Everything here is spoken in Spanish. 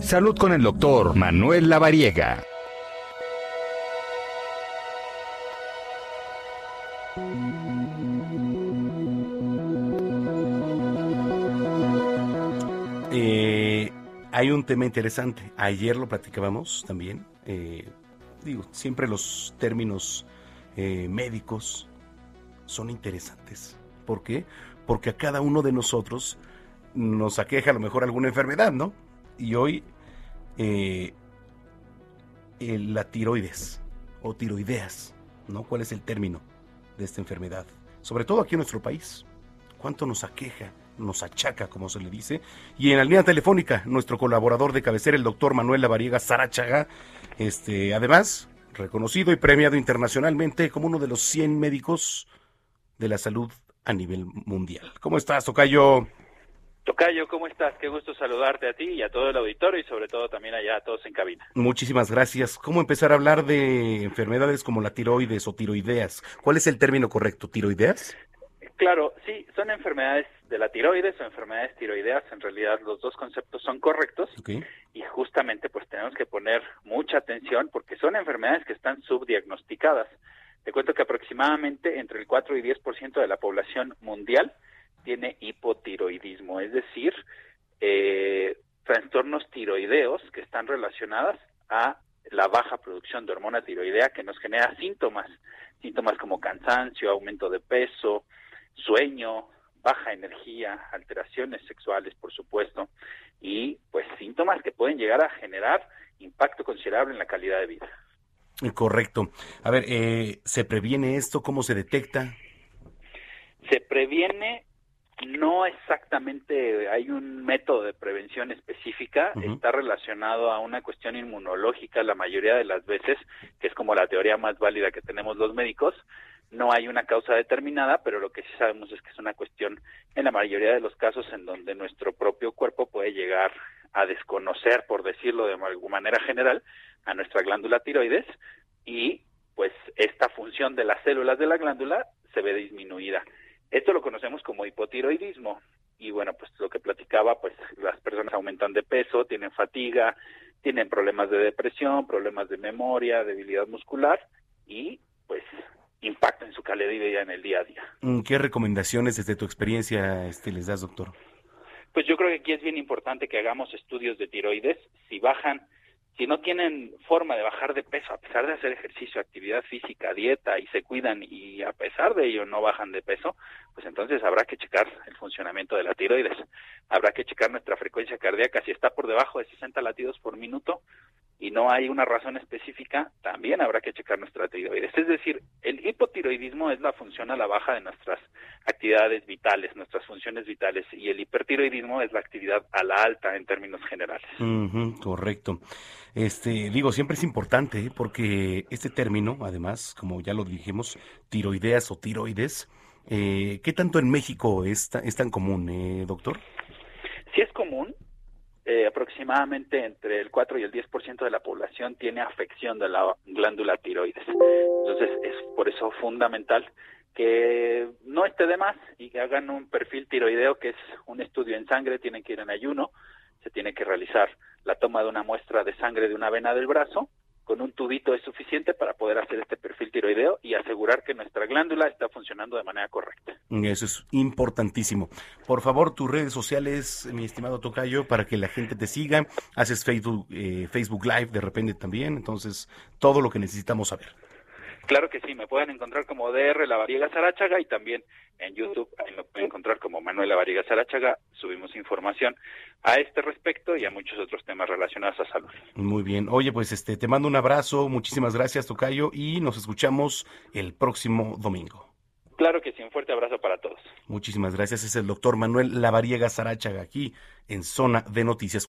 Salud con el doctor Manuel Lavariega. Eh, hay un tema interesante. Ayer lo platicábamos también. Eh, digo, siempre los términos eh, médicos son interesantes. ¿Por qué? Porque a cada uno de nosotros nos aqueja a lo mejor alguna enfermedad, ¿no? Y hoy la tiroides o tiroideas, ¿no? ¿Cuál es el término de esta enfermedad? Sobre todo aquí en nuestro país. ¿Cuánto nos aqueja? nos achaca, como se le dice. Y en la línea telefónica, nuestro colaborador de cabecera, el doctor Manuel Lavariega Sarachaga, este, además, reconocido y premiado internacionalmente como uno de los 100 médicos de la salud a nivel mundial. ¿Cómo estás, Tocayo? Tocayo, ¿cómo estás? Qué gusto saludarte a ti y a todo el auditorio y sobre todo también allá a todos en cabina. Muchísimas gracias. ¿Cómo empezar a hablar de enfermedades como la tiroides o tiroideas? ¿Cuál es el término correcto? ¿Tiroideas? Claro, sí, son enfermedades de la tiroides o enfermedades tiroideas. En realidad los dos conceptos son correctos y justamente pues tenemos que poner mucha atención porque son enfermedades que están subdiagnosticadas. Te cuento que aproximadamente entre el 4 y 10% de la población mundial tiene hipotiroidismo, es decir, eh, trastornos tiroideos que están relacionadas a la baja producción de hormona tiroidea que nos genera síntomas, síntomas como cansancio, aumento de peso, sueño, baja energía, alteraciones sexuales, por supuesto, y pues síntomas que pueden llegar a generar impacto considerable en la calidad de vida. Correcto. A ver, eh, ¿se previene esto? ¿Cómo se detecta? Se previene, no exactamente, hay un método de prevención específica, está relacionado a una cuestión inmunológica la mayoría de las veces, que es como la teoría más válida que tenemos los médicos, no hay una causa determinada, pero lo que sí sabemos es que es una cuestión en la mayoría de los casos en donde nuestro propio cuerpo puede llegar a desconocer, por decirlo de alguna manera general, a nuestra glándula tiroides y pues esta función de las células de la glándula se ve disminuida. Esto lo conocemos como hipotiroidismo y bueno, pues lo que platicaba, pues las personas aumentan de peso, tienen fatiga, tienen problemas de depresión, problemas de memoria, debilidad muscular y pues impacto en su calidad de vida en el día a día. Mm, ¿Qué recomendaciones desde tu experiencia este, les das, doctor? Pues yo creo que aquí es bien importante que hagamos estudios de tiroides. Si bajan, si no tienen forma de bajar de peso, a pesar de hacer ejercicio, actividad física, dieta y se cuidan y a pesar de ello no bajan de peso, pues entonces habrá que checar el funcionamiento de la tiroides. Habrá que checar nuestra frecuencia cardíaca. Si está por debajo de 60 latidos por minuto, y no hay una razón específica, también habrá que checar nuestra tiroides. Es decir, el hipotiroidismo es la función a la baja de nuestras actividades vitales, nuestras funciones vitales, y el hipertiroidismo es la actividad a la alta en términos generales. correcto. Este, digo, siempre es importante ¿eh? porque este término, además, como ya lo dijimos, tiroideas o tiroides, eh, ¿qué tanto en México es, es tan común, eh, doctor? Sí es común, eh, aproximadamente entre el 4 y el 10% de la población tiene afección de la glándula tiroides. Entonces es por eso fundamental que no esté de más y que hagan un perfil tiroideo que es un estudio en sangre, tienen que ir en ayuno, se tiene que realizar la toma de una muestra de sangre de una vena del brazo con un tubito es suficiente para poder hacer este perfil tiroideo y asegurar que nuestra glándula está funcionando de manera correcta. Eso es importantísimo. Por favor, tus redes sociales, mi estimado Tocayo, para que la gente te siga. Haces Facebook, eh, Facebook Live de repente también, entonces todo lo que necesitamos saber. Claro que sí, me pueden encontrar como DR La Variega Sarachaga y también en YouTube ahí me pueden encontrar como Manuel Variega Sarachaga. Subimos información a este respecto y a muchos otros temas relacionados a salud. Muy bien. Oye, pues este te mando un abrazo, muchísimas gracias Tocayo y nos escuchamos el próximo domingo. Claro que sí, un fuerte abrazo para todos. Muchísimas gracias. Es el doctor Manuel Lavariega Sarachaga aquí en Zona de Noticias.